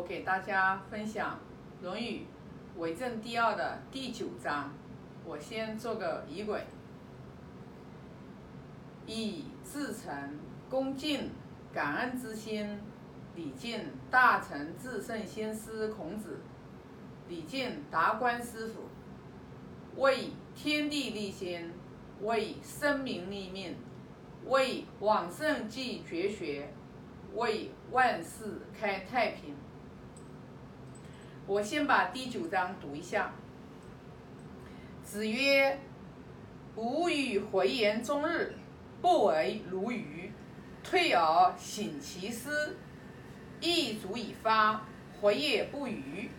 我给大家分享《论语·为政第二》的第九章。我先做个仪轨：以至诚、恭敬、感恩之心，礼敬大成至圣先师孔子，礼敬达观师傅，为天地立心，为生民立命，为往圣继绝学，为万世开太平。我先把第九章读一下。子曰：“吾与回言终日，不为如鱼。退而省其思，亦足以发，回也不语。”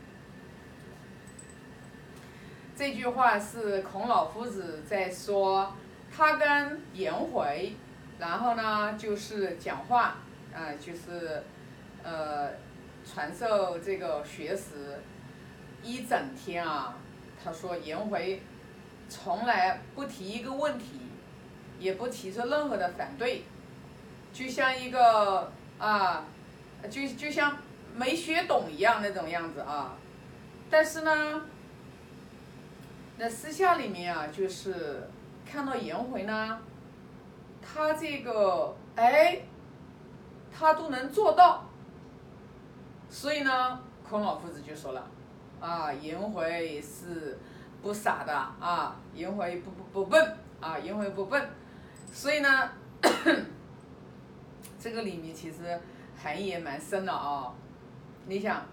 这句话是孔老夫子在说，他跟颜回，然后呢就是讲话，啊，就是呃传授这个学识一整天啊。他说颜回。从来不提一个问题，也不提出任何的反对，就像一个啊，就就像没学懂一样那种样子啊。但是呢，那私下里面啊，就是看到颜回呢，他这个哎，他都能做到，所以呢，孔老夫子就说了，啊，颜回是。不傻的啊，颜回不不不笨啊，颜回不笨，所以呢，这个里面其实含义也蛮深的啊。你想，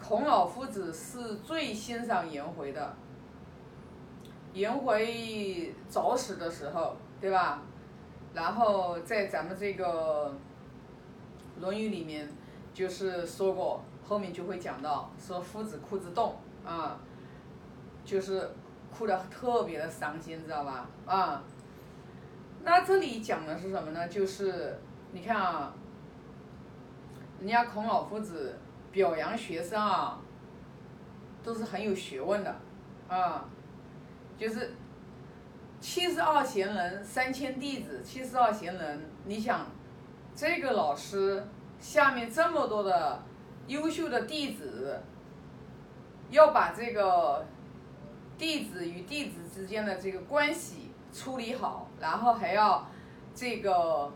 孔老夫子是最欣赏颜回的。颜回早死的时候，对吧？然后在咱们这个《论语》里面就是说过，后面就会讲到说夫子哭子动啊。就是哭得特别的伤心，知道吧？啊，那这里讲的是什么呢？就是你看啊，人家孔老夫子表扬学生啊，都是很有学问的啊。就是七十二贤人，三千弟子，七十二贤人，你想这个老师下面这么多的优秀的弟子，要把这个。弟子与弟子之间的这个关系处理好，然后还要这个，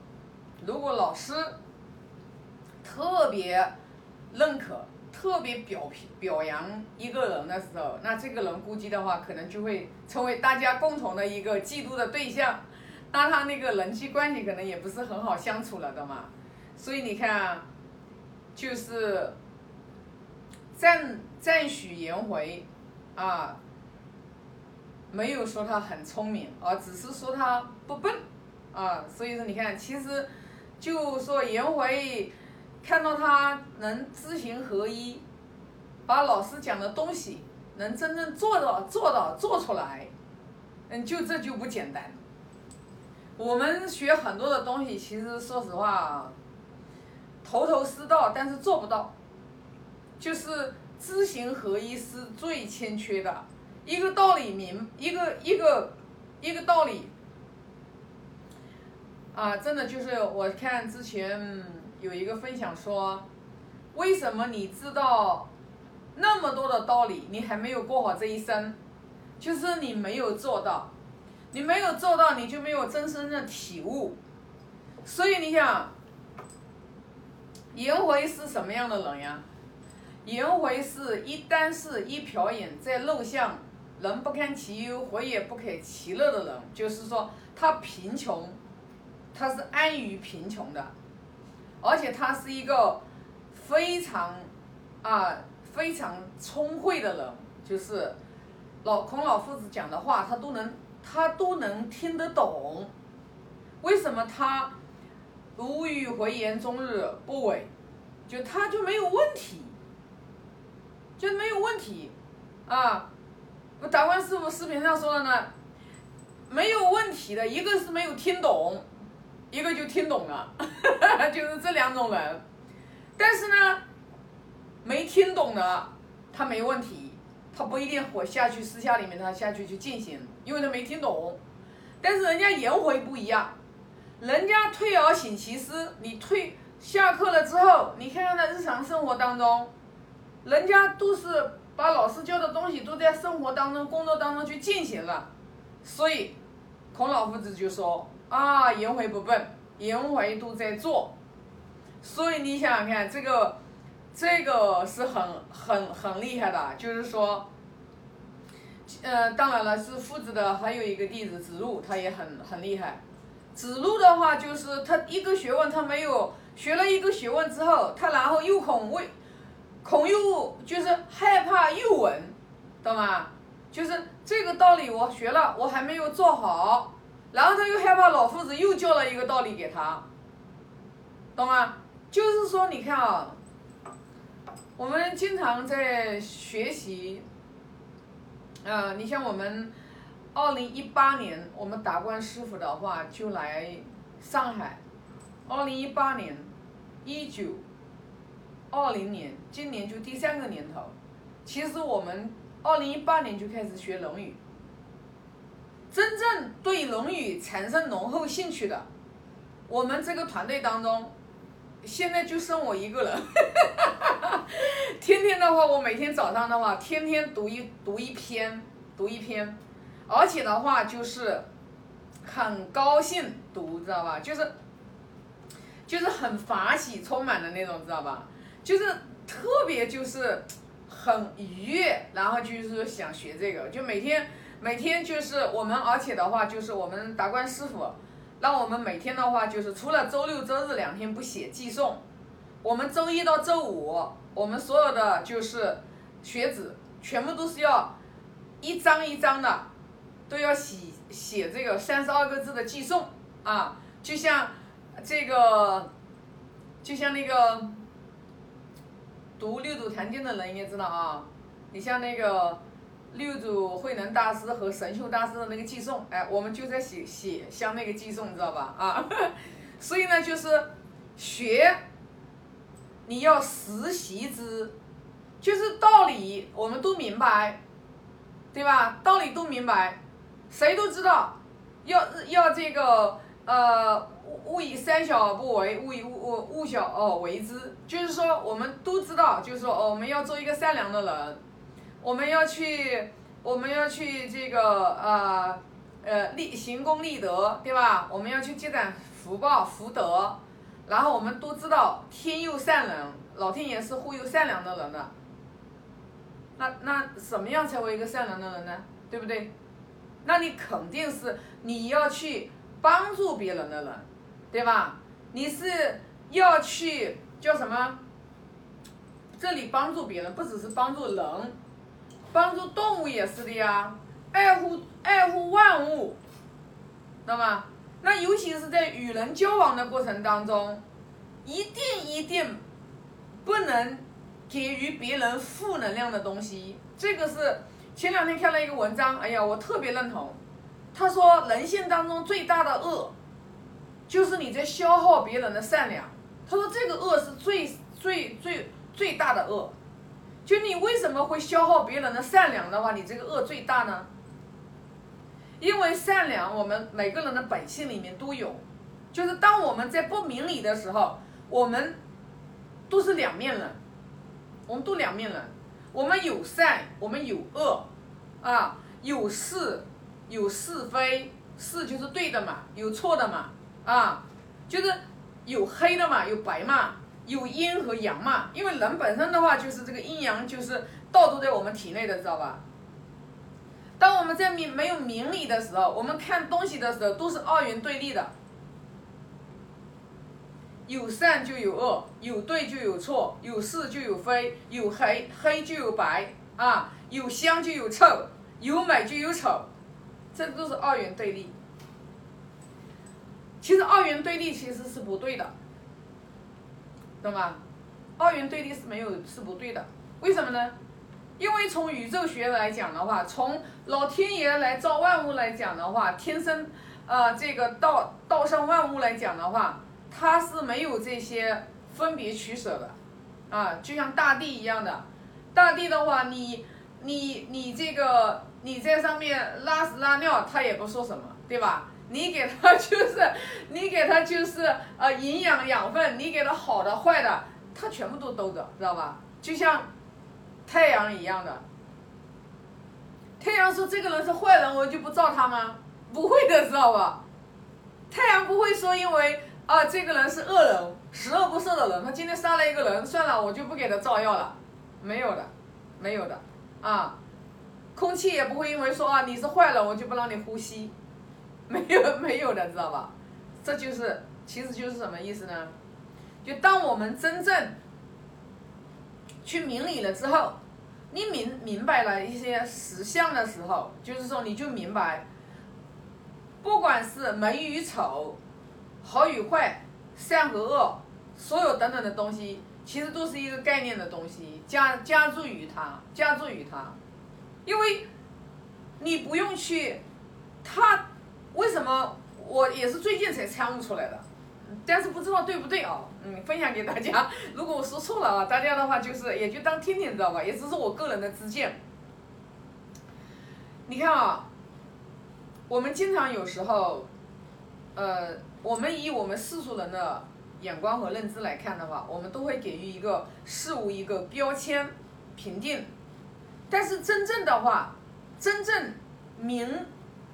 如果老师特别认可、特别表表扬一个人的时候，那这个人估计的话，可能就会成为大家共同的一个嫉妒的对象，那他那个人际关系可能也不是很好相处了的嘛。所以你看，就是赞赞许颜回啊。没有说他很聪明啊，只是说他不笨啊，所以说你看，其实就说颜回看到他能知行合一，把老师讲的东西能真正做到做到做出来，嗯，就这就不简单。我们学很多的东西，其实说实话，头头是道，但是做不到，就是知行合一是最欠缺的。一个道理明，一个一个一个道理，啊，真的就是我看之前有一个分享说，为什么你知道那么多的道理，你还没有过好这一生？就是你没有做到，你没有做到，你就没有真正的体悟。所以你想，颜回是什么样的人呀？颜回是一箪食，一瓢饮，在陋巷。人不堪其忧，回也不可其乐的人，就是说他贫穷，他是安于贫穷的，而且他是一个非常啊非常聪慧的人，就是老孔老夫子讲的话，他都能他都能听得懂。为什么他无语回言终日不违？就他就没有问题，就没有问题啊。我达观师傅视频上说的呢，没有问题的，一个是没有听懂，一个就听懂了，就是这两种人。但是呢，没听懂的他没问题，他不一定活下去，私下里面他下去去进行，因为他没听懂。但是人家颜回不一样，人家退而省其思，你退下课了之后，你看看在日常生活当中，人家都是把老师教的东西都在生活当中、工作当中去进行了，所以孔老夫子就说啊，颜回不笨，颜回都在做。所以你想想看，这个这个是很很很厉害的，就是说，呃，当然了，是夫子的还有一个弟子子路，他也很很厉害。子路的话，就是他一个学问他没有学了一个学问之后，他然后又恐畏，恐又就是害怕又闻，懂吗？就是这个道理我学了，我还没有做好，然后他又害怕老夫子又教了一个道理给他，懂吗？就是说，你看啊，我们经常在学习，呃，你像我们二零一八年，我们达观师傅的话就来上海，二零一八年，一九二零年，今年就第三个年头。其实我们二零一八年就开始学《论语》，真正对《论语》产生浓厚兴趣的，我们这个团队当中。现在就剩我一个人，天天的话，我每天早上的话，天天读一读一篇，读一篇，而且的话就是很高兴读，知道吧？就是就是很法喜充满的那种，知道吧？就是特别就是很愉悦，然后就是想学这个，就每天每天就是我们，而且的话就是我们达观师傅。那我们每天的话，就是除了周六周日两天不写寄送，我们周一到周五，我们所有的就是学子全部都是要一张一张的，都要写写这个三十二个字的寄送啊，就像这个，就像那个读六祖坛经的人应该知道啊，你像那个。六祖慧能大师和神秀大师的那个寄送，哎，我们就在写写像那个寄送，知道吧？啊，所以呢，就是学，你要实习之，就是道理我们都明白，对吧？道理都明白，谁都知道，要要这个呃，勿以三小而不为，勿以勿勿勿小哦为之，就是说我们都知道，就是说，我们要做一个善良的人。我们要去，我们要去这个呃呃立行功立德，对吧？我们要去积攒福报福德，然后我们都知道天佑善人，老天爷是护佑善良的人的。那那什么样才为一个善良的人呢？对不对？那你肯定是你要去帮助别人的人，对吧？你是要去叫什么？这里帮助别人不只是帮助人。帮助动物也是的呀，爱护爱护万物，知道吗那尤其是在与人交往的过程当中，一定一定不能给予别人负能量的东西。这个是前两天看了一个文章，哎呀，我特别认同。他说人性当中最大的恶，就是你在消耗别人的善良。他说这个恶是最最最最大的恶。就你为什么会消耗别人的善良的话，你这个恶最大呢？因为善良，我们每个人的本性里面都有。就是当我们在不明理的时候，我们都是两面人，我们都两面人。我们有善，我们有恶，啊，有是，有是非，是就是对的嘛，有错的嘛，啊，就是有黑的嘛，有白嘛。有阴和阳嘛，因为人本身的话就是这个阴阳就是倒都在我们体内的，知道吧？当我们在明没有明理的时候，我们看东西的时候都是二元对立的，有善就有恶，有对就有错，有是就有非，有黑黑就有白啊，有香就有臭，有美就有丑，这都是二元对立。其实二元对立其实是不对的。懂吗？二元对立是没有是不对的，为什么呢？因为从宇宙学来讲的话，从老天爷来造万物来讲的话，天生，呃，这个道道上万物来讲的话，它是没有这些分别取舍的，啊，就像大地一样的，大地的话，你你你这个你在上面拉屎拉尿，它也不说什么，对吧？你给他就是 你给他就是呃营养养分，你给他好的坏的，他全部都兜着，知道吧？就像太阳一样的。太阳说这个人是坏人，我就不照他吗？不会的，知道吧？太阳不会说因为啊这个人是恶人，十恶不赦的人，他今天杀了一个人，算了，我就不给他照耀了，没有的，没有的，啊，空气也不会因为说啊你是坏人，我就不让你呼吸，没有 没有的，知道吧？这就是其实就是什么意思呢？就当我们真正去明理了之后。你明明白了一些实相的时候，就是说你就明白，不管是美与丑，好与坏，善和恶，所有等等的东西，其实都是一个概念的东西，加加注于它，加注于它，因为你不用去，他为什么我也是最近才参悟出来的。但是不知道对不对啊？嗯，分享给大家。如果我说错了啊，大家的话就是也就当听听，知道吧？也只是我个人的自见。你看啊，我们经常有时候，呃，我们以我们世俗人的眼光和认知来看的话，我们都会给予一个事物一个标签评定。但是真正的话，真正明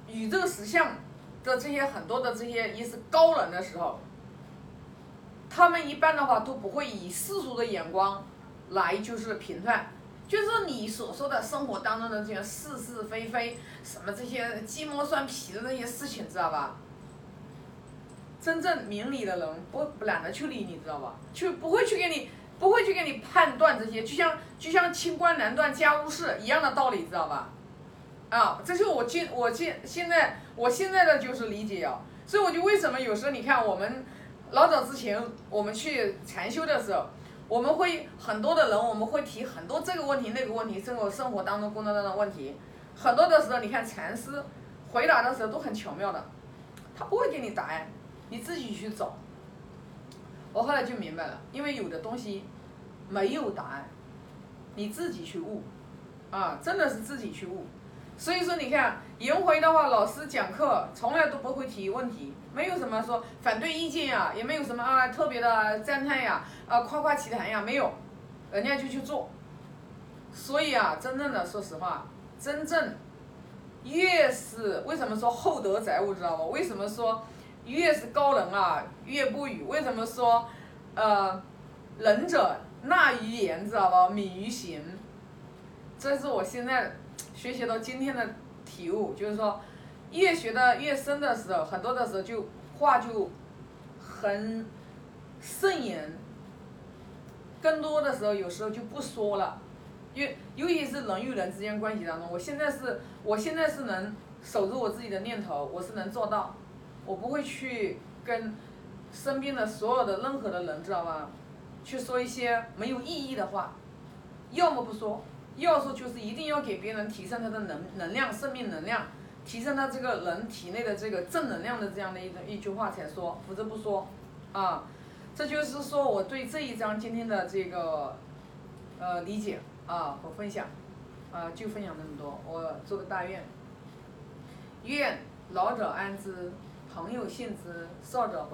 宇宙实相的这些很多的这些也是高人的时候。他们一般的话都不会以世俗的眼光来就是评判，就是说你所说的生活当中的这些是是非非，什么这些鸡毛蒜皮的那些事情，知道吧？真正明理的人不不懒得去理你，知道吧？就不会去给你不会去给你判断这些，就像就像清官难断家务事一样的道理，知道吧？啊，这是我今我今现在我现在的就是理解啊，所以我就为什么有时候你看我们。老早之前，我们去禅修的时候，我们会很多的人，我们会提很多这个问题那个问题，生活生活当中、工作当中的问题，很多的时候，你看禅师回答的时候都很巧妙的，他不会给你答案，你自己去找。我后来就明白了，因为有的东西没有答案，你自己去悟，啊，真的是自己去悟。所以说，你看颜回的话，老师讲课从来都不会提问题，没有什么说反对意见呀，也没有什么啊特别的赞叹呀，啊夸夸其谈呀，没有，人家就去做。所以啊，真正的说实话，真正越是为什么说厚德载物，知道吗？为什么说越是高人啊越不语？为什么说呃仁者纳于言，知道吧？敏于行。这是我现在。学习到今天的体悟，就是说，越学的越深的时候，很多的时候就话就很慎言，更多的时候有时候就不说了，尤尤其是人与人之间关系当中，我现在是，我现在是能守住我自己的念头，我是能做到，我不会去跟身边的所有的任何的人，知道吧，去说一些没有意义的话，要么不说。要说就是一定要给别人提升他的能能量、生命能量，提升他这个人体内的这个正能量的这样的一一句话才说，否则不说，啊，这就是说我对这一章今天的这个呃理解啊和分享，啊就分享这么多，我做个大愿，愿老者安之，朋友信之，少者。